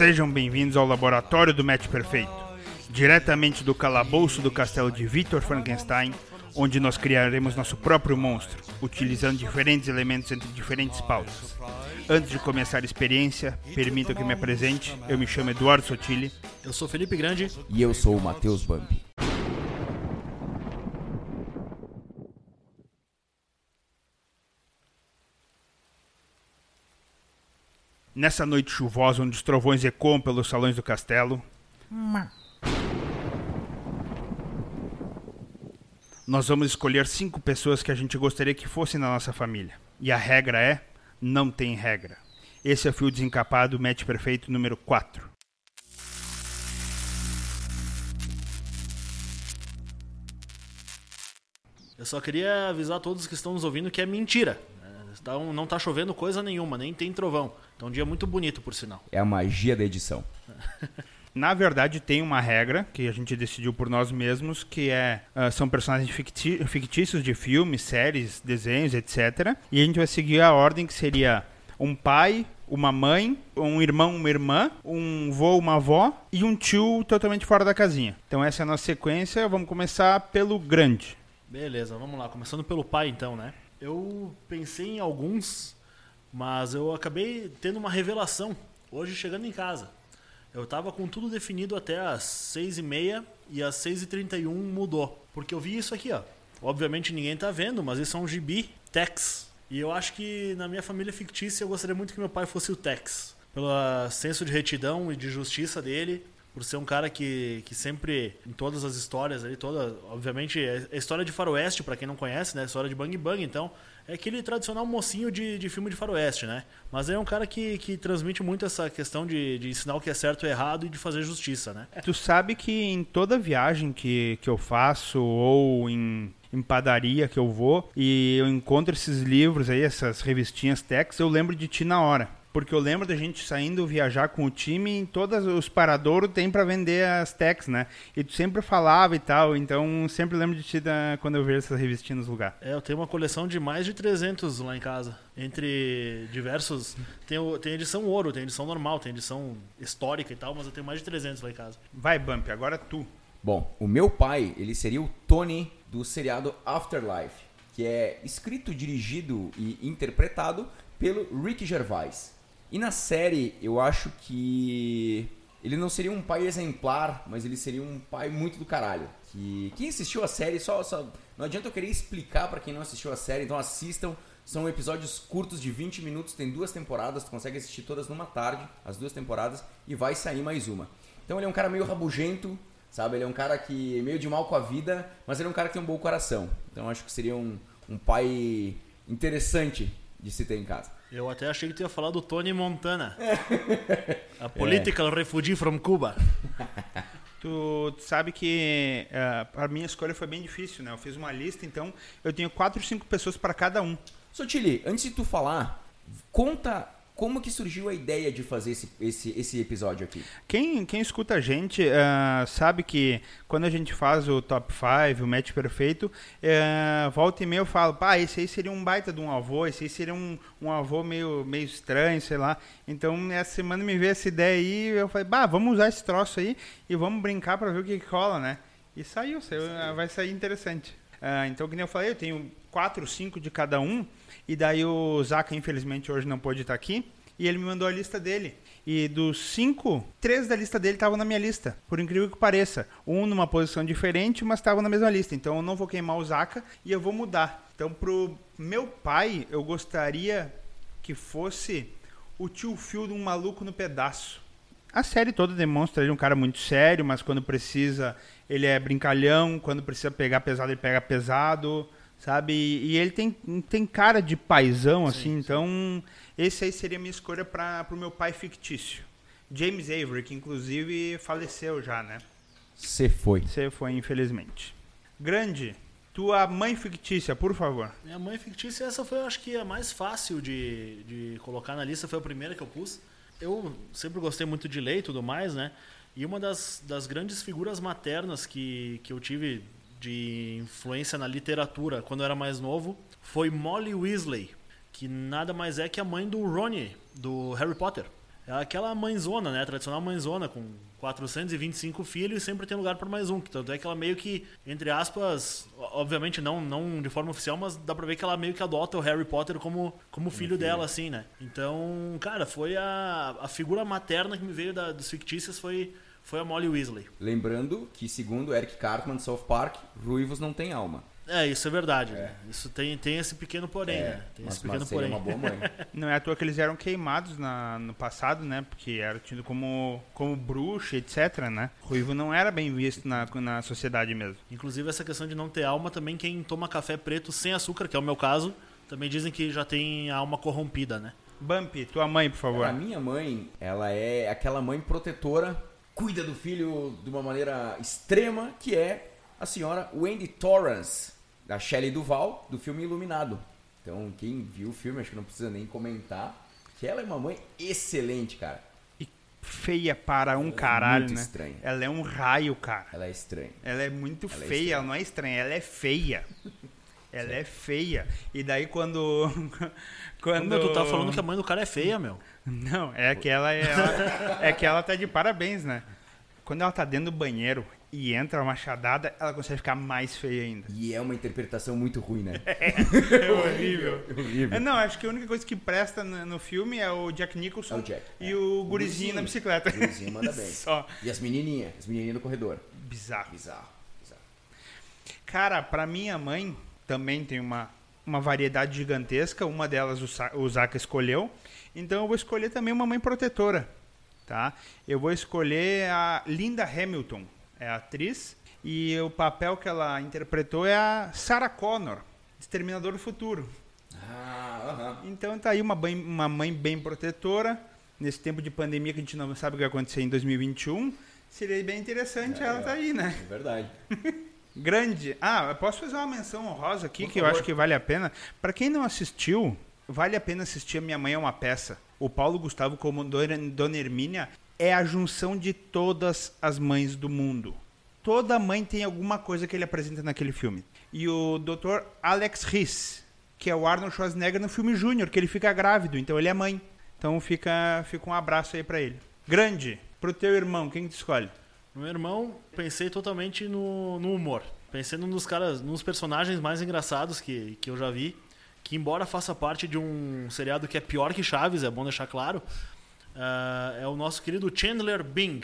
Sejam bem-vindos ao laboratório do Match Perfeito, diretamente do calabouço do castelo de Victor Frankenstein, onde nós criaremos nosso próprio monstro, utilizando diferentes elementos entre diferentes pautas. Antes de começar a experiência, permita que me apresente. Eu me chamo Eduardo Sotile. Eu sou Felipe Grande. E eu sou o Matheus Bambi. Nessa noite chuvosa, onde os trovões ecoam pelos salões do castelo, nós vamos escolher cinco pessoas que a gente gostaria que fossem na nossa família. E a regra é: não tem regra. Esse é o Fio Desencapado, match perfeito número 4. Eu só queria avisar a todos que estão nos ouvindo que é mentira. Então, não tá chovendo coisa nenhuma, nem tem trovão. Então um dia muito bonito, por sinal. É a magia da edição. Na verdade, tem uma regra que a gente decidiu por nós mesmos, que é uh, são personagens fictícios de filmes, séries, desenhos, etc. E a gente vai seguir a ordem que seria um pai, uma mãe, um irmão, uma irmã, um vô, uma avó e um tio totalmente fora da casinha. Então essa é a nossa sequência. Vamos começar pelo grande. Beleza, vamos lá. Começando pelo pai, então, né? Eu pensei em alguns, mas eu acabei tendo uma revelação hoje chegando em casa. Eu tava com tudo definido até as 6h30 e às 6h31 mudou. Porque eu vi isso aqui, ó. Obviamente ninguém tá vendo, mas isso é um gibi Tex. E eu acho que na minha família fictícia eu gostaria muito que meu pai fosse o Tex. Pelo senso de retidão e de justiça dele, por ser um cara que, que sempre, em todas as histórias ali, toda, obviamente, é, é história de faroeste, para quem não conhece, né? História de Bang Bang, então, é aquele tradicional mocinho de, de filme de faroeste, né? Mas é um cara que, que transmite muito essa questão de, de ensinar o que é certo e errado e de fazer justiça, né? Tu sabe que em toda viagem que, que eu faço, ou em em padaria que eu vou e eu encontro esses livros aí, essas revistinhas Tex, eu lembro de ti na hora. Porque eu lembro da gente saindo viajar com o time e em todos os paradouros tem para vender as techs, né? E tu sempre falava e tal, então sempre lembro de ti da, quando eu vejo essas revistinhas nos lugares. É, eu tenho uma coleção de mais de 300 lá em casa. Entre diversos. Tem, tem edição ouro, tem edição normal, tem edição histórica e tal, mas eu tenho mais de 300 lá em casa. Vai, Bump, agora tu. Bom, o meu pai, ele seria o Tony do seriado Afterlife, que é escrito, dirigido e interpretado pelo Rick Gervais. E na série, eu acho que ele não seria um pai exemplar, mas ele seria um pai muito do caralho. Que quem assistiu a série só, só não adianta eu querer explicar para quem não assistiu a série, então assistam. São episódios curtos de 20 minutos, tem duas temporadas, tu consegue assistir todas numa tarde, as duas temporadas e vai sair mais uma. Então ele é um cara meio rabugento, sabe? Ele é um cara que é meio de mal com a vida, mas ele é um cara que tem um bom coração. Então acho que seria um, um pai interessante de se ter em casa. Eu até achei que tu ia falar do Tony Montana. a political é. refugee from Cuba. Tu sabe que uh, a minha escolha foi bem difícil, né? Eu fiz uma lista, então eu tenho quatro, cinco pessoas para cada um. Sotili, antes de tu falar, conta como que surgiu a ideia de fazer esse, esse, esse episódio aqui? Quem, quem escuta a gente uh, sabe que quando a gente faz o top 5, o match perfeito, uh, volta e meia eu falo, pá, esse aí seria um baita de um avô, esse aí seria um, um avô meio, meio estranho, sei lá. Então, essa semana me veio essa ideia aí, eu falei, bah, vamos usar esse troço aí e vamos brincar para ver o que, que rola, né? E saiu, saiu vai sair interessante. Uh, então, como eu falei, eu tenho quatro, cinco de cada um. E daí o Zaka, infelizmente, hoje não pôde estar aqui. E ele me mandou a lista dele. E dos cinco, três da lista dele estavam na minha lista. Por incrível que pareça. Um numa posição diferente, mas estavam na mesma lista. Então eu não vou queimar o Zaka e eu vou mudar. Então pro meu pai, eu gostaria que fosse o tio Phil de um maluco no pedaço. A série toda demonstra ele um cara muito sério, mas quando precisa ele é brincalhão, quando precisa pegar pesado ele pega pesado sabe? E, ele tem, tem cara de paizão, assim, sim. então esse aí seria a minha escolha para o meu pai fictício. James Avery, que inclusive faleceu já, né? Você foi. Você foi, infelizmente. Grande, tua mãe fictícia, por favor. Minha mãe fictícia, essa foi, acho que, a mais fácil de, de colocar na lista, foi a primeira que eu pus. Eu sempre gostei muito de ler e tudo mais, né? E uma das, das grandes figuras maternas que, que eu tive de influência na literatura quando eu era mais novo foi Molly Weasley, que nada mais é que a mãe do Ronnie, do Harry Potter. é aquela mãezona, né? Tradicional mãezona, com 425 filhos e sempre tem lugar para mais um. Tanto é que ela meio que, entre aspas, obviamente não, não de forma oficial, mas dá pra ver que ela meio que adota o Harry Potter como, como filho dela, assim, né? Então, cara, foi a, a figura materna que me veio da, dos fictícios foi, foi a Molly Weasley. Lembrando que, segundo Eric Cartman de South Park, ruivos não têm alma. É, isso é verdade. Né? Isso tem, tem esse pequeno porém, É, né? Tem mas, esse pequeno porém. uma boa mãe. Não é à toa que eles eram queimados na, no passado, né? Porque era tido como, como bruxa, etc, né? Ruivo não era bem visto na, na sociedade mesmo. Inclusive, essa questão de não ter alma, também quem toma café preto sem açúcar, que é o meu caso, também dizem que já tem a alma corrompida, né? Bumpy, tua mãe, por favor. A minha mãe, ela é aquela mãe protetora, cuida do filho de uma maneira extrema, que é a senhora Wendy Torrance, da Shelley Duval, do filme Iluminado. Então, quem viu o filme, acho que não precisa nem comentar, que ela é uma mãe excelente, cara. E feia para um caralho, muito né? estranha. Ela é um raio, cara. Ela é estranha. Ela é muito Ela é feia, estranha. ela não é estranha, ela é feia. Ela é feia. E daí quando. quando... Meu, tu tá falando que a mãe do cara é feia, meu. Não, é que ela, é, ela- é que ela tá de parabéns, né? Quando ela tá dentro do banheiro e entra uma machadada, ela consegue ficar mais feia ainda. E é uma interpretação muito ruim, né? É horrível. horrível. É, não, acho que a única coisa que presta no, no filme é o Jack Nicholson É o Jack, e é. o O gurizinho na bicicleta. O gurizinho manda bem. Só. E as menininhas, as menininhas no corredor. Bizarro. Bizarro, bizarro. Cara, pra minha mãe também tem uma, uma variedade gigantesca. Uma delas o, Sa- o Zaka escolheu. Então eu vou escolher também uma mãe protetora. Tá? Eu vou escolher a Linda Hamilton, é a atriz. E o papel que ela interpretou é a Sarah Connor, Exterminador do Futuro. Ah, aham. Então tá aí uma, mãe- uma mãe bem protetora. Nesse tempo de pandemia que a gente não sabe o que vai acontecer em 2021. Seria bem interessante É, ela tá aí, né? É verdade. Grande. Ah, eu posso fazer uma menção honrosa aqui Por que eu favor. acho que vale a pena. Pra quem não assistiu, vale a pena assistir A Minha Mãe é uma Peça. O Paulo Gustavo como Dona Hermínia é a junção de todas as mães do mundo. Toda mãe tem alguma coisa que ele apresenta naquele filme. E o Dr. Alex Riss, que é o Arnold Schwarzenegger no filme Júnior, que ele fica grávido, então ele é mãe. Então fica, fica um abraço aí pra ele. Grande, pro teu irmão, quem que tu escolhe? No meu irmão, pensei totalmente no, no humor. Pensei num dos caras, nos personagens mais engraçados que, que eu já vi. Que embora faça parte de um seriado que é pior que Chaves, é bom deixar claro. ah, é o nosso querido Chandler Bing,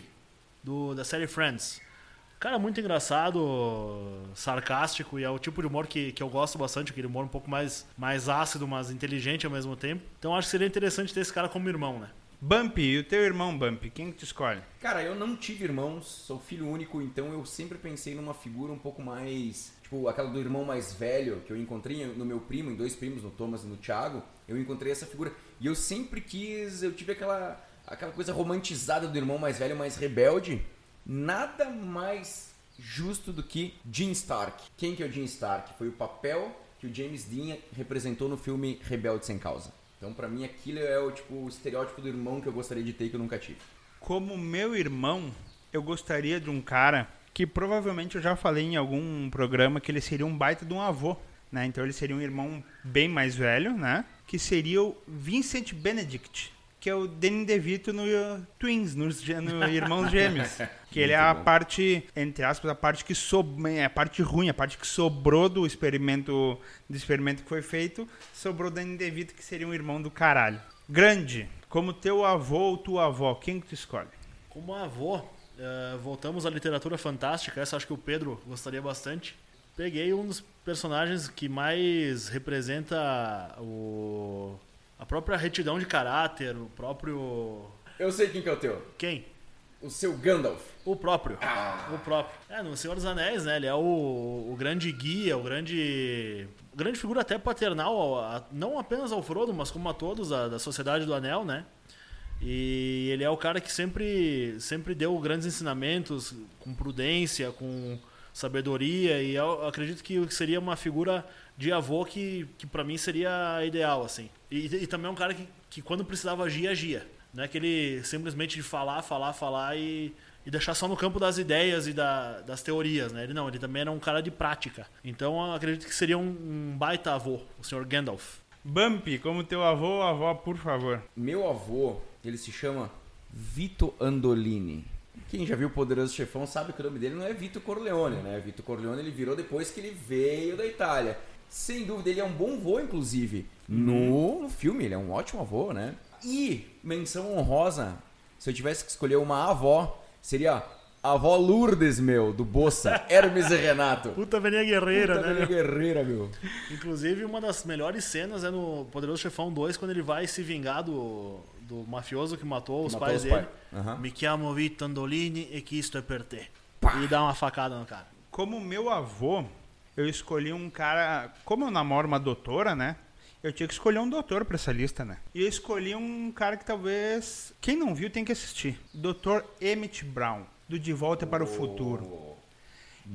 do, da série Friends. Cara, muito engraçado, sarcástico, e é o tipo de humor que, que eu gosto bastante, aquele humor um pouco mais, mais ácido, mas inteligente ao mesmo tempo. Então acho que seria interessante ter esse cara como irmão, né? Bumpy, e o teu irmão Bumpy, quem que tu escolhe? Cara, eu não tive irmãos, sou filho único, então eu sempre pensei numa figura um pouco mais. Tipo, aquela do irmão mais velho que eu encontrei no meu primo, em dois primos, no Thomas e no Thiago. Eu encontrei essa figura. E eu sempre quis, eu tive aquela, aquela coisa romantizada do irmão mais velho, mais rebelde. Nada mais justo do que Jim Stark. Quem que é o Jim Stark? Foi o papel que o James Dean representou no filme Rebelde Sem Causa. Então, pra mim, aquilo é o, tipo, o estereótipo do irmão que eu gostaria de ter que eu nunca tive. Como meu irmão, eu gostaria de um cara que provavelmente eu já falei em algum programa que ele seria um baita de um avô, né? Então ele seria um irmão bem mais velho, né? Que seria o Vincent Benedict, que é o Danny DeVito no uh, Twins, nos gê- no Irmãos Gêmeos. Que ele é a bom. parte, entre aspas, a parte que sobrou, é a parte ruim, a parte que sobrou do experimento, do experimento que foi feito, sobrou Danny DeVito, que seria um irmão do caralho. Grande, como teu avô ou tua avó, quem que tu escolhe? Como avô, eh, voltamos à literatura fantástica. Essa acho que o Pedro gostaria bastante. Peguei um dos personagens que mais representa o, a própria retidão de caráter, o próprio. Eu sei quem que é o teu. Quem? O seu Gandalf. O próprio. O próprio. É, no Senhor dos Anéis, né? Ele é o, o grande guia, o grande. Grande figura até paternal, a- não apenas ao Frodo, mas como a todos da, da Sociedade do Anel, né? E ele é o cara que sempre, sempre deu grandes ensinamentos com prudência, com sabedoria, e eu acredito que seria uma figura de avô que, que para mim seria ideal, assim. E, e também é um cara que, que quando precisava agir, agia. Não é aquele simplesmente de falar, falar, falar e, e deixar só no campo das ideias e da- das teorias, né? Ele não, ele também era um cara de prática. Então eu acredito que seria um, um baita avô, o Sr. Gandalf. Bumpy, como teu avô ou avó, por favor. Meu avô, ele se chama Vito Andolini. Quem já viu o Poderoso Chefão sabe que o nome dele não é Vito Corleone, né? Vito Corleone ele virou depois que ele veio da Itália. Sem dúvida, ele é um bom avô, inclusive. No, no filme, ele é um ótimo avô, né? E, menção honrosa, se eu tivesse que escolher uma avó, seria a avó Lourdes, meu, do Bossa, Hermes e Renato. Puta Venia Guerreira, Puta né? meu? guerreira, meu. Inclusive, uma das melhores cenas é no Poderoso Chefão 2, quando ele vai se vingar do, do mafioso que matou os matou pais os dele. pais. Aham. Me chiamo Vito Andolini e que isto é per te. Pá. E dá uma facada no cara. Como meu avô, eu escolhi um cara. Como eu namoro uma doutora, né? Eu tinha que escolher um doutor pra essa lista, né? E eu escolhi um cara que talvez. Quem não viu tem que assistir. Dr. Emmett Brown, do De Volta para o Futuro.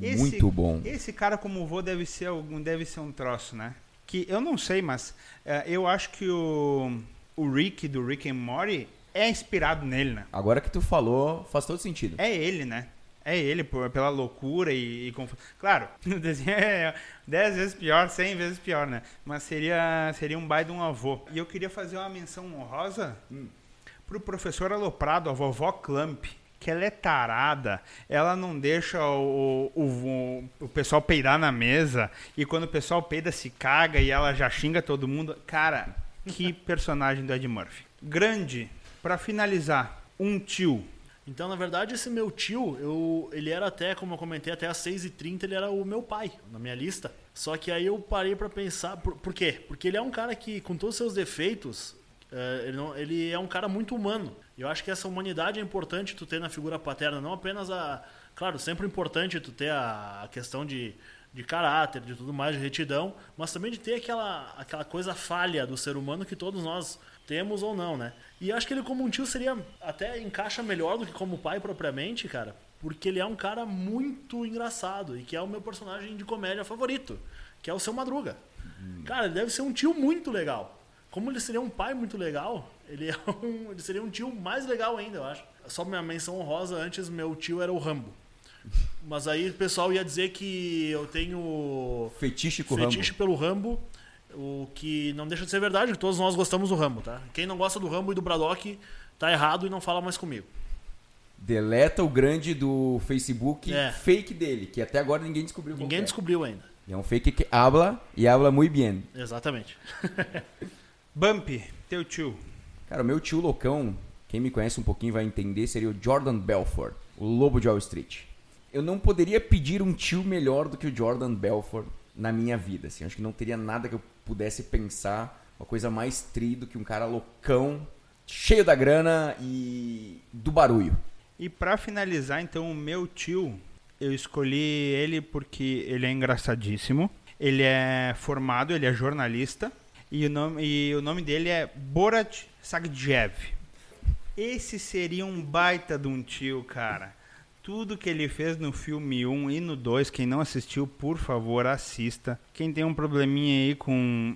Esse- Muito bom. Esse cara como vô deve ser algum, deve ser um troço, né? Que eu não sei, mas eh, eu acho que o, o Rick do Rick and Morty é inspirado nele, né? Agora que tu falou, faz todo sentido. É ele, né? É ele, por, pela loucura e, e Claro, no desenho é 10 vezes pior, 100 vezes pior, né? Mas seria, seria um baita de um avô. E eu queria fazer uma menção honrosa pro professor Aloprado, a vovó Clamp, que ela é tarada, ela não deixa o, o, o, o pessoal peidar na mesa, e quando o pessoal peida se caga e ela já xinga todo mundo. Cara, que personagem do Ed Murphy. Grande, pra finalizar, um tio. Então, na verdade, esse meu tio, eu, ele era até, como eu comentei, até às 6h30 ele era o meu pai na minha lista. Só que aí eu parei pra pensar, por, por quê? Porque ele é um cara que, com todos os seus defeitos, eh, ele, não- ele é um cara muito humano. Eu acho que essa humanidade é importante tu ter na figura paterna, não apenas a... Claro, sempre é importante tu ter a, a questão de, de caráter, de tudo mais, de retidão, mas também de ter aquela, aquela coisa falha do ser humano que todos nós temos ou não, né? E acho que ele como um tio seria até encaixa melhor do que como pai propriamente, cara, porque ele é um cara muito engraçado e que é o meu personagem de comédia favorito, que é o seu Madruga. Cara, ele deve ser um tio muito legal. Como ele seria um pai muito legal, ele, é um, ele seria um tio mais legal ainda, eu acho. Só minha menção honrosa, antes meu tio era o Rambo. Mas aí o pessoal ia dizer que eu tenho Fetiche com fetiche Rambo. pelo Rambo, o que não deixa de ser verdade, que todos nós gostamos do Rambo, tá? Quem não gosta do Rambo e do Braddock tá errado e não fala mais comigo. Deleta o grande do Facebook É. fake dele, que até agora ninguém descobriu Ninguém que é. descobriu ainda. É um fake que habla e habla muito bem. Exatamente. Bump, teu tio. Cara, o meu tio loucão, quem me conhece um pouquinho vai entender, seria o Jordan Belfort, o lobo de Wall Street. Eu não poderia pedir um tio melhor do que o Jordan Belfort na minha vida, assim. Acho que não teria nada que eu pudesse pensar, uma coisa mais tri do que um cara loucão, cheio da grana e do barulho. E pra finalizar, então, o meu tio, eu escolhi ele porque ele é engraçadíssimo. Ele é formado, ele é jornalista. E o nome, e o nome dele é Borat Sagdiev. Esse seria um baita de um tio, cara. Tudo que ele fez no filme 1 e no 2, quem não assistiu, por favor, assista. Quem tem um probleminha aí com.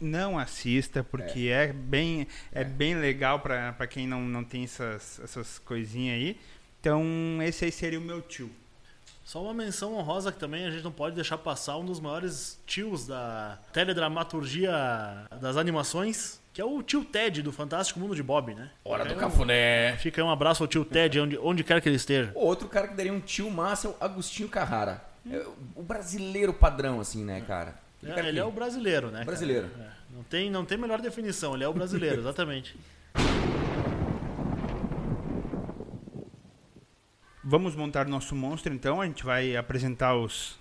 Não assista, porque é, bem, é, bem legal pra pra quem não, não tem essas, essas coisinhas aí. Então, esse aí seria o meu tio. Só uma menção honrosa que também a gente não pode deixar passar um dos maiores tios da teledramaturgia das animações, que é o tio Ted do Fantástico Mundo de Bob, né? Hora do um- cafuné. Fica aí um abraço ao tio Ted, onde, onde quer que ele esteja. Outro cara que daria um tio massa é o Agostinho Carrara. É o brasileiro padrão, assim, né, cara? Aquele É, cara ele que- é o brasileiro, né? Brasileiro. É, não, tem, não tem melhor definição, ele é o brasileiro, exatamente. Vamos montar nosso monstro, então. A gente vai apresentar os,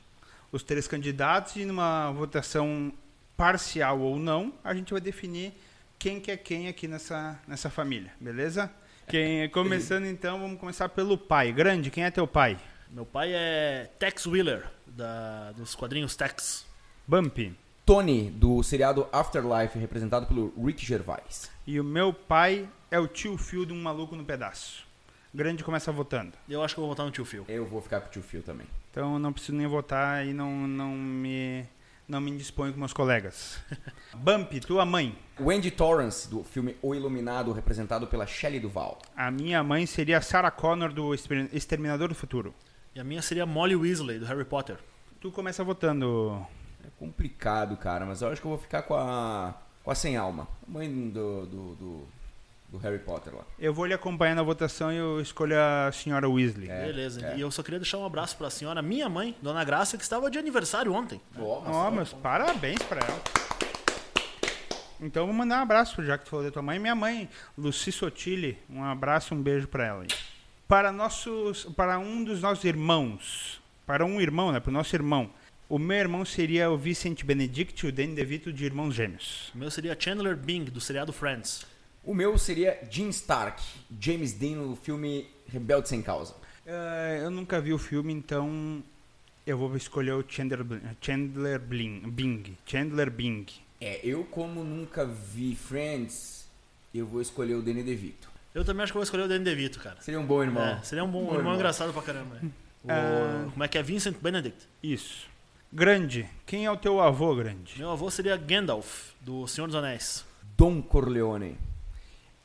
os três candidatos e numa votação parcial ou não, a gente vai definir quem que é quem aqui nessa, nessa família, beleza? Quem, começando então, vamos começar pelo pai. Grande, quem é teu pai? Meu pai é Tex Wheeler, da, dos quadrinhos Tex. Bump. Tony, do seriado Afterlife, representado pelo Rick Gervais. E o meu pai é o tio Phil de um maluco no pedaço. Grande começa votando. Eu acho que eu vou votar no tio Phil. Eu vou ficar com o tio Phil também. Então eu não preciso nem votar e não, não me não me indisponho com meus colegas. Bump, tua mãe. Wendy Torrance, do filme O Iluminado, representado pela Shelley Duval. A minha mãe seria Sarah Connor do Exterminador do Futuro. E a minha seria Molly Weasley, do Harry Potter. Tu começa votando. É complicado, cara, mas eu acho que eu vou ficar com a, com a sem alma. A mãe do, do, do, do Harry Potter lá. Eu vou lhe acompanhar na votação e eu escolho a senhora Weasley. É, Beleza. é. E eu só queria deixar um abraço pra senhora, minha mãe, Dona Graça, que estava de aniversário ontem. Ó, mas- Ó, meus parabéns pra ela. Então vou mandar um abraço, já que tu falou da tua mãe. Minha mãe, Luci Sotile, um abraço, um beijo pra ela. Para nossos, para um dos nossos irmãos, para um irmão, né, para o nosso irmão. O meu irmão seria o Vicente Benedict, o Danny DeVito de Irmãos Gêmeos. O meu seria Chandler Bing, do seriado Friends. O meu seria Jim Stark, James Dean no filme Rebelde Sem Causa. Eh, eu nunca vi o filme, então eu vou escolher o Chandler, Chandler Bling, Bing. Chandler Bing. É, eu como nunca vi Friends, eu vou escolher o Danny DeVito. Eu também acho que vou escolher o Danny DeVito, cara. Seria um bom irmão. É, seria um bom, Bom irmão, irmão. engraçado pra caramba. né? O- Ah. Como é que é? Vincent Benedict. Isso. Grande. Quem é o teu avô, Grande? Meu avô seria Gandalf, do Senhor dos Anéis. Don Corleone.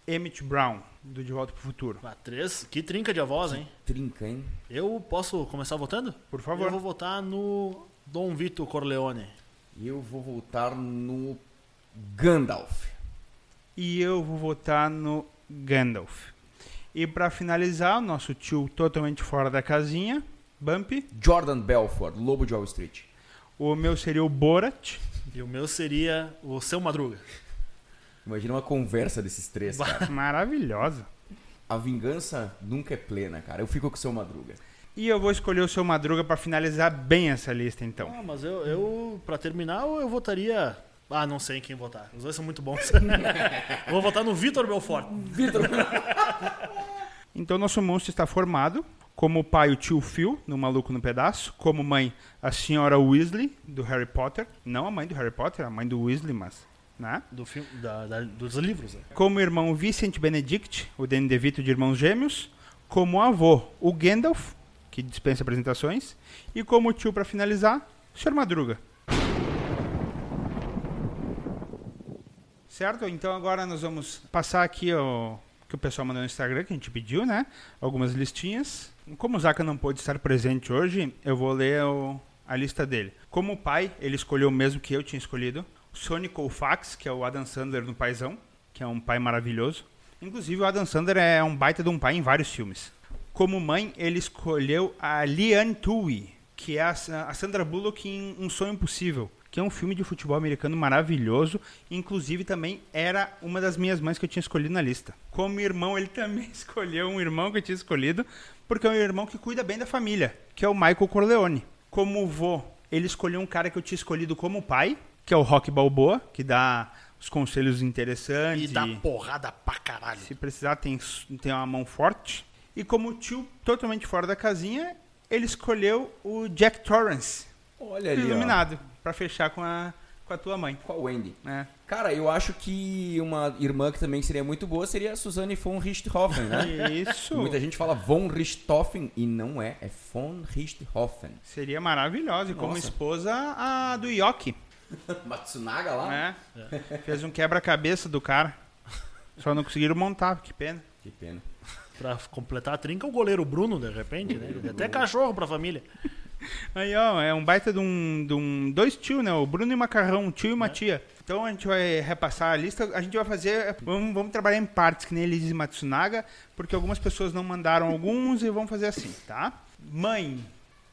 Emmett Brown, do De Volta pro Futuro. Ah, três. Que trinca de avós, hein? Trinca, hein? Eu posso começar votando? Por favor. Eu vou votar no Dom Vito Corleone. Eu vou voltar no Gandalf. E eu vou votar no Gandalf. E pra finalizar, o nosso tio totalmente fora da casinha, Bump. Jordan Belfort, Lobo de Wall Street. O meu seria o Borat. E o meu seria o Seu Madruga. Imagina uma conversa desses três, cara. Maravilhosa. A vingança nunca é plena, cara. Eu fico com o seu Madruga. E eu vou escolher o seu Madruga pra finalizar bem essa lista, então. Ah, mas eu, eu, pra terminar, eu votaria. Ah, não sei em quem votar. Os dois são muito bons. vou votar no Vitor Belfort. Vitor. Então nosso monstro está formado. Como pai, o tio Phil, no Maluco no Pedaço. Como mãe, a senhora Weasley, do Harry Potter. Não a mãe do Harry Potter, a mãe do Weasley, mas... Né? Do filme, da- da- dos livros. né? Como irmão, Vicente Benedict, o Danny DeVito de Irmãos Gêmeos. Como avô, o Gandalf, que dispensa apresentações. E como tio, para finalizar, o Sr. Madruga. Certo? Então agora nós vamos passar aqui o que o pessoal mandou no Instagram, que a gente pediu, né? Algumas listinhas. Como o Zaka não pôde estar presente hoje, eu vou ler o- a lista dele. Como pai, ele escolheu o mesmo que eu tinha escolhido. Sonny Colfax, que é o Adam Sandler no Paizão, que é um pai maravilhoso. Inclusive, o Adam Sandler é um baita de um pai em vários filmes. Como mãe, ele escolheu a Liane Tui, que é a Sandra Bullock em Um Sonho Impossível, que é um filme de futebol americano maravilhoso. Inclusive, também era uma das minhas mães que eu tinha escolhido na lista. Como irmão, ele também escolheu um irmão que eu tinha escolhido, porque é um irmão que cuida bem da família, que é o Michael Corleone. Como vô, ele escolheu um cara que eu tinha escolhido como pai, que é o Rock Balboa, que dá os conselhos interessantes. E dá porrada pra caralho. Se precisar, tem, tem uma mão forte. E como tio totalmente fora da casinha, ele escolheu o Jack Torrance, Olha ali, ó. iluminado, pra fechar com a, com a tua mãe. Qual Wendy? né? Cara, eu acho que uma irmã que também seria muito boa seria a Suzanne von Richthofen, né? Isso Muita gente fala von Richthofen e não é, é von Richthofen. seria maravilhoso. E como esposa, a do Yoki. Matsunaga lá? Né? Fez um quebra-cabeça do cara. Só não conseguiram montar, que pena. Que pena. Pra completar a trinca, o goleiro Bruno, de repente, né? Até cachorro pra família. Aí, ó, é um baita de um, de um. Dois tios, né? O Bruno e o Macarrão, um tio e uma tia. Então a gente vai repassar a lista. A gente vai fazer. Vamos, vamos trabalhar em partes, que nem ele diz Matsunaga, porque algumas pessoas não mandaram alguns e vamos fazer assim, tá? Mãe.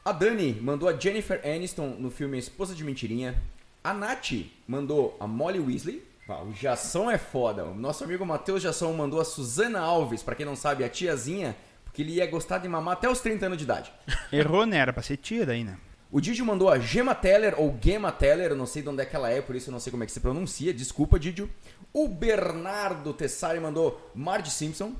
A Dani mandou a Jennifer Aniston no filme Esposa de Mentirinha. A Nath mandou a Molly Weasley. Ah, o Jação é foda. O nosso amigo Matheus Jação mandou a Suzana Alves, pra quem não sabe, a tiazinha, porque ele ia gostar de mamar até os 30 anos de idade. Errou, né? Era pra ser tia daí, né? O Didio mandou a Gemma Teller, ou Gemma Teller, eu não sei de onde é que ela é, por isso eu não sei como é que se pronuncia, desculpa, Didio. O Bernardo Tessari mandou Marge Simpson.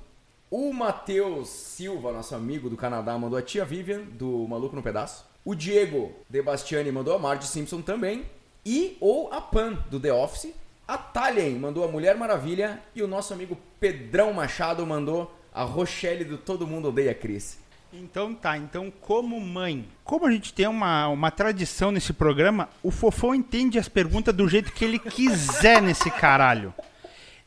O Matheus Silva, nosso amigo do Canadá, mandou a tia Vivian, do Maluco no Pedaço. O Diego De Bastiani mandou a Marge Simpson também. E ou a Pan, do The Office. A Talien mandou a Mulher Maravilha. E o nosso amigo Pedrão Machado mandou a Rochelle do Todo Mundo Odeia Chris. Então tá, então como mãe, como a gente tem uma, uma tradição nesse programa, o Fofão entende as perguntas do jeito que ele quiser nesse caralho.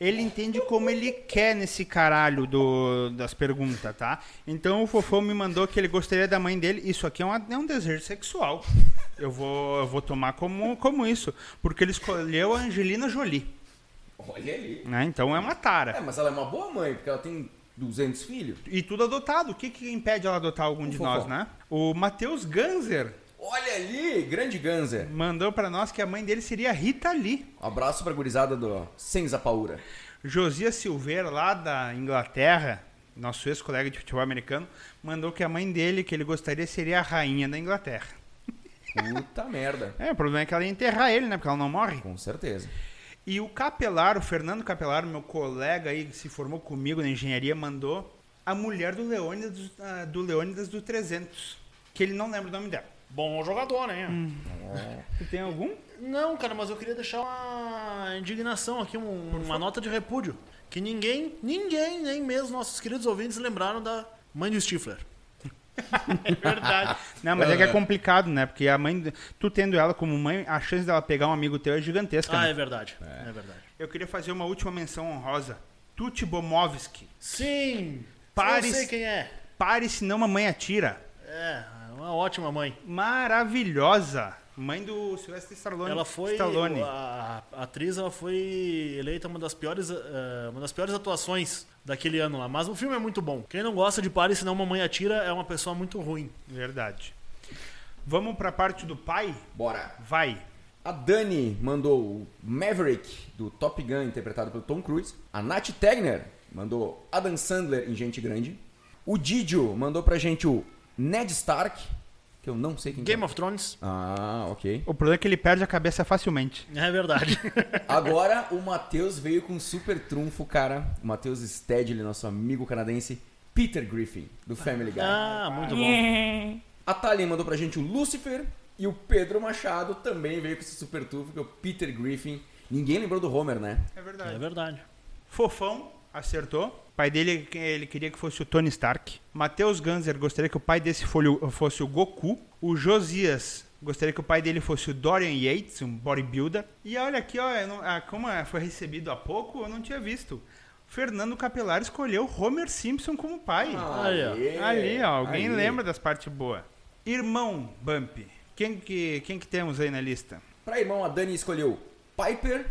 Ele entende como ele quer nesse caralho do, das perguntas, tá? Então o Fofão me mandou que ele gostaria da mãe dele. Isso aqui é, uma- é um desejo sexual. Eu vou, eu vou tomar como, como isso. Porque ele escolheu a Angelina Jolie. Olha ali. Né? Então é uma tara. É, mas ela é uma boa mãe, porque ela tem 200 filhos. E tudo adotado. O que, que impede ela adotar algum Um de fofão. nós, né? O Matheus Ganzer Olha ali, grande Ganzer. mandou pra nós que a mãe dele seria Rita Lee. Abraço pra gurizada do Senza Paura. Josias Silveira, lá da Inglaterra, nosso ex-colega de futebol americano, mandou que a mãe dele, que ele gostaria, seria a rainha da Inglaterra. Puta merda. É, o problema é que ela ia enterrar ele, né? Porque ela não morre. Com certeza. E o Capelar, o Fernando Capelar, meu colega aí que se formou comigo na engenharia, mandou a mulher do Leônidas, ah, do Leônidas do 300, que ele não lembra o nome dela. Bom jogador, né? Tu tem algum? Não, cara, mas eu queria deixar uma indignação aqui, um- uma nota de repúdio. Que ninguém, ninguém, nem mesmo nossos queridos ouvintes lembraram da mãe do Stifler. É verdade. Não, mas é que é complicado, né? Porque a mãe, tu tendo ela como mãe, a chance dela pegar um amigo teu é gigantesca. Ah, né? é verdade. É, verdade. Eu queria fazer uma última menção honrosa. Tuti Bomovski. Sim! Pares- Eu sei quem é. Pare, senão a mãe atira. É, uma ótima mãe. Maravilhosa. Mãe do Sylvester Stallone. Ela foi Stallone. a, a atriz, ela foi eleita uma das piores, eh, uma das piores atuações daquele ano lá. Mas o filme é muito bom. Quem não gosta de Pare, senão mamãe atira, é uma pessoa muito ruim. Verdade. Vamos pra parte do pai? Bora. Vai. A Dani mandou o Maverick do Top Gun, interpretado pelo Tom Cruise. A Nath Tegner mandou Adam Sandler em Gente Grande. O Didio mandou pra gente o Ned Stark, que eu não sei quem que Game é. of Thrones. Ah, ok. O problema é que ele perde a cabeça facilmente. É verdade. Agora o Matheus veio com um super trunfo, cara. O Matheus Stedley, nosso amigo canadense. Peter Griffin, do Family Guy. ah, muito bom. A Thalia mandou pra gente o Lucifer. E o Pedro Machado também veio com esse super trunfo, que é o Peter Griffin. Ninguém lembrou do Homer, né? É É verdade. verdade. Fofão acertou. O pai dele ele queria que fosse o Tony Stark. Matheus Ganzer gostaria que o pai desse fosse o- fosse o Goku. O Josias gostaria que o pai dele fosse o Dorian Yates, um bodybuilder. E olha aqui, ó, não- ah, como é, foi recebido há pouco, eu não tinha visto. Fernando Capelar escolheu Homer Simpson como pai. Aí, ó. Ali, ó, alguém Aí. lembra das partes boas. Irmão Bump. Quem que, quem que temos aí na lista? Pra irmão, a Dani escolheu Piper,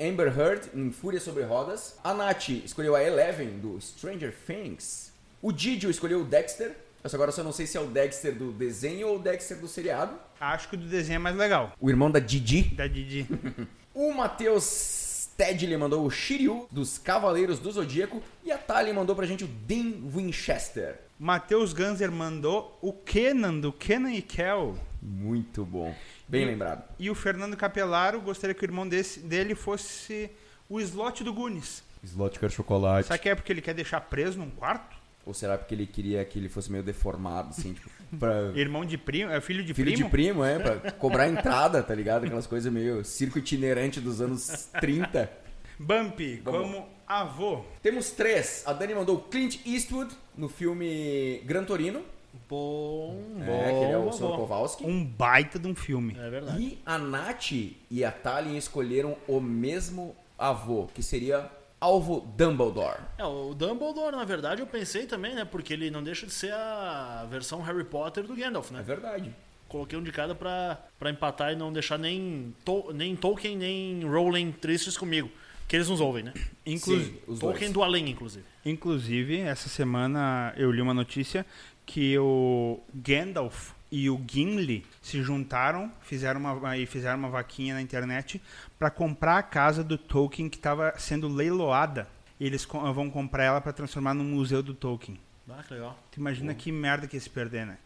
Amber Heard em Fúria sobre Rodas. A Nath escolheu a Eleven do Stranger Things. O Didio escolheu o Dexter. Eu só- agora só não sei se é o Dexter do desenho ou o Dexter do seriado. Acho que o do desenho é mais legal. O irmão da Didi. Da Didi. O Matheus Tedley mandou o Shiryu dos Cavaleiros do Zodíaco. E a Thalia mandou pra gente o Dean Winchester. Matheus Ganzer mandou o Kenan, do Kenan e Kel. Muito bom. Bem E- lembrado. E o Fernando Capelaro gostaria que o irmão desse, dele fosse o slot do Gunis. Slot quer chocolate. Será que é porque ele quer deixar preso num quarto? Ou será porque ele queria que ele fosse meio deformado, assim, tipo, pra... Irmão de primo, é filho de Filho primo? de primo, é, pra cobrar entrada, tá ligado? Aquelas coisas meio circo itinerante dos anos 30. Bump, Vamos. como avô. Temos três. A Dani mandou Clint Eastwood no filme Gran Torino, Bom, é, bom, que ele é o bom, Sr. bom. Kowalski. Um baita de um filme. É verdade. E a Nath e a Thalien escolheram o mesmo avô, que seria Alvo Dumbledore. É, o Dumbledore, na verdade, eu pensei também, né? Porque ele não deixa de ser a versão Harry Potter do Gandalf, É né? verdade. Coloquei um de cada pra, pra empatar e não deixar nem, Tol- nem Tolkien nem Rowling tristes comigo. Que eles nos ouvem, né? Inclu- Sim, os Tolkien dois. do além, inclusive. Inclusive, essa semana eu li uma notícia que o Gandalf e o Gimli se juntaram fizeram uma, e fizeram uma vaquinha na internet para comprar a casa do Tolkien que estava sendo leiloada. E eles vão comprar ela para transformar num museu do Tolkien. Ah, que legal. Tu imagina que merda que ia se perder, né?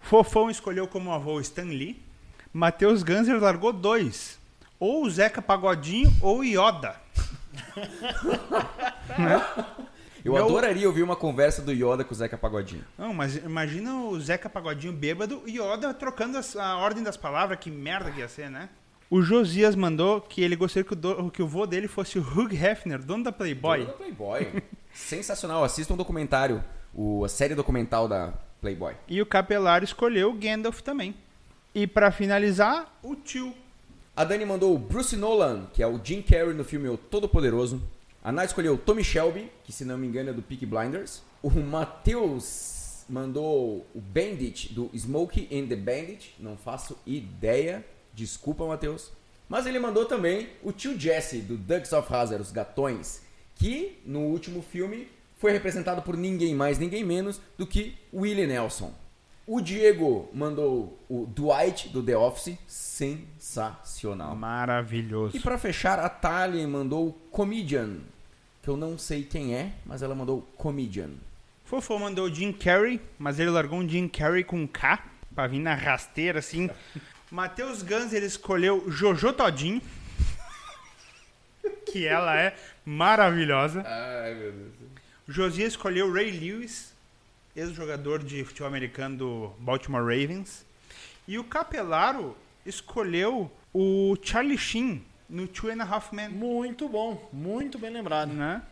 Fofão escolheu como avô Stan Lee. Matheus Ganser largou dois. Ou o Zeca Pagodinho ou o Yoda. Eu Meu- adoraria ouvir uma conversa do Yoda com o Zeca Pagodinho. Não, mas imagina o Zeca Pagodinho bêbado e Yoda trocando a ordem das palavras. Que merda que ia ser, né? O Josias mandou que ele gostaria que o, do, que o vô dele fosse o Hugh Hefner, dono da Playboy. Dono da Playboy. Sensacional. Assista um documentário, o, a série documental da Playboy. E o Capelar escolheu o Gandalf também. E pra finalizar, o tio. A Dani mandou o Bruce Nolan, que é o Jim Carrey no filme O Todo-Poderoso. A Nath escolheu Tommy Shelby, que se não me engano é do Peaky Blinders. O Matheus mandou o Bandit, do Smokey and the Bandit. Não faço ideia. Desculpa, Matheus. Mas ele mandou também o tio Jesse, do Ducks of Hazzard, os gatões, que no último filme foi representado por ninguém mais, ninguém menos do que Willie Nelson. O Diego mandou o Dwight, do The Office, sensacional. Maravilhoso. E para fechar, a Thalia mandou o Comedian, que eu não sei quem é, mas ela mandou Comedian. Fofo mandou o Jim Carrey, mas ele largou um Jim Carrey com K, pra vir na rasteira assim. Matheus Gans, ele escolheu Jojo Todinho, que ela é maravilhosa. Ai, meu Deus. Josias escolheu Ray Lewis, ex-jogador de futebol americano do Baltimore Ravens. E o Capelaro escolheu o Charlie Sheen no Two and a Half Men. Muito bom, muito bem lembrado. Né?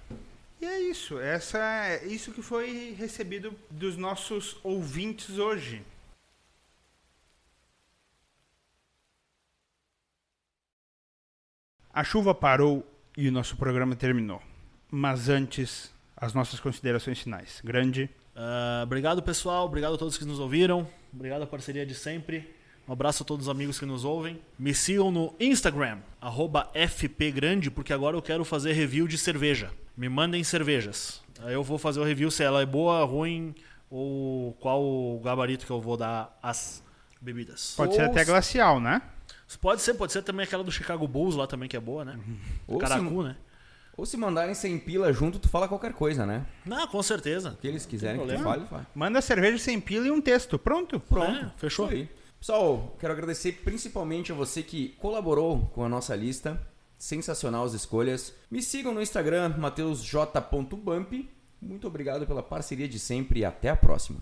E é isso. Essa é isso que foi recebido dos nossos ouvintes hoje. A chuva parou e o nosso programa terminou. Mas antes, as nossas considerações finais. Grande. Uh, obrigado, pessoal. Obrigado a todos que nos ouviram. Obrigado a parceria de sempre. Um abraço a todos os amigos que nos ouvem. Me sigam no Instagram, FPGrande, porque agora eu quero fazer review de cerveja. Me mandem cervejas. Aí eu vou fazer o review se ela é boa, ruim ou qual o gabarito que eu vou dar às bebidas. Pode ser até glacial, né? Pode ser, pode ser também aquela do Chicago Bulls lá também, que é boa, né? Ou Caracu, se, né? Ou se mandarem sem pila junto, tu fala qualquer coisa, né? Não, com certeza. O que eles quiserem que tu fale, fale. Manda cerveja sem pila e um texto. Pronto. Pronto. É, fechou. aí. Pessoal, quero agradecer principalmente a você que colaborou com a nossa lista. Sensacional as escolhas. Me sigam no Instagram, mateusj.bump. Muito obrigado pela parceria de sempre e até a próxima.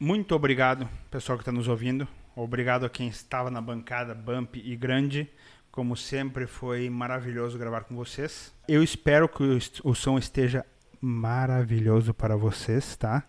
Muito obrigado, pessoal que está nos ouvindo. Obrigado a quem estava na bancada Bump e Grande. Como sempre, foi maravilhoso gravar com vocês. Eu espero que o som esteja maravilhoso para vocês, tá?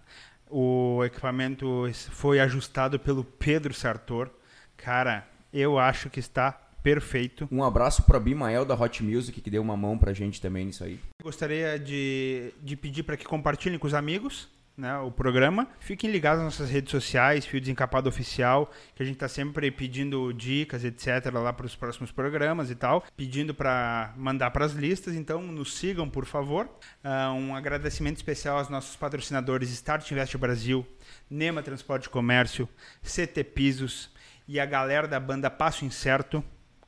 O equipamento foi ajustado pelo Pedro Sartor. Cara, eu acho que está perfeito. Um abraço para Bimael da Hot Music, que deu uma mão pra gente também nisso aí. Gostaria de, de pedir para que compartilhem com os amigos né, o programa. Fiquem ligados nas nossas redes sociais, Fio Desencapado Oficial, que a gente está sempre pedindo dicas, etc., lá para os próximos programas e tal, pedindo para mandar para as listas. Então, nos sigam, por favor. Uh, um agradecimento especial aos nossos patrocinadores Start Invest Brasil, Nema Transporte e Comércio, CT Pisos e a galera da banda Passo Incerto.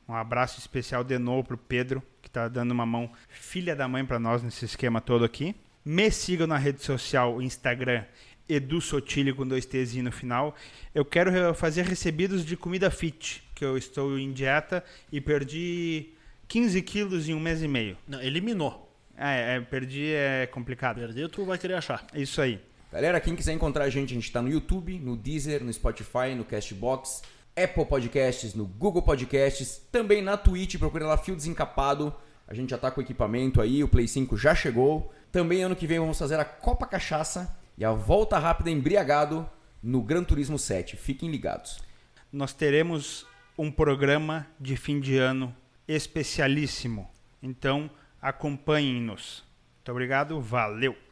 Um abraço especial de novo para o Pedro, que está dando uma mão filha da mãe para nós nesse esquema todo aqui. Me sigam na rede social, Instagram, Edu Sotile com dois T's no final. Eu quero fazer recebidos de comida fit, que eu estou em dieta e perdi 15 quilos em um mês e meio. Não, eliminou. É, é, perdi é complicado. Perder tu vai querer achar. Isso aí. Galera, quem quiser encontrar a gente, a gente está no YouTube, no Deezer, no Spotify, no Castbox, Apple Podcasts, no Google Podcasts, também na Twitch, procura lá Fio Desencapado. A gente já está com o equipamento aí, o Play 5 já chegou. Também ano que vem vamos fazer a Copa Cachaça e a volta rápida embriagado no Gran Turismo 7. Fiquem ligados. Nós teremos um programa de fim de ano especialíssimo. Então, acompanhem-nos. Muito obrigado, valeu!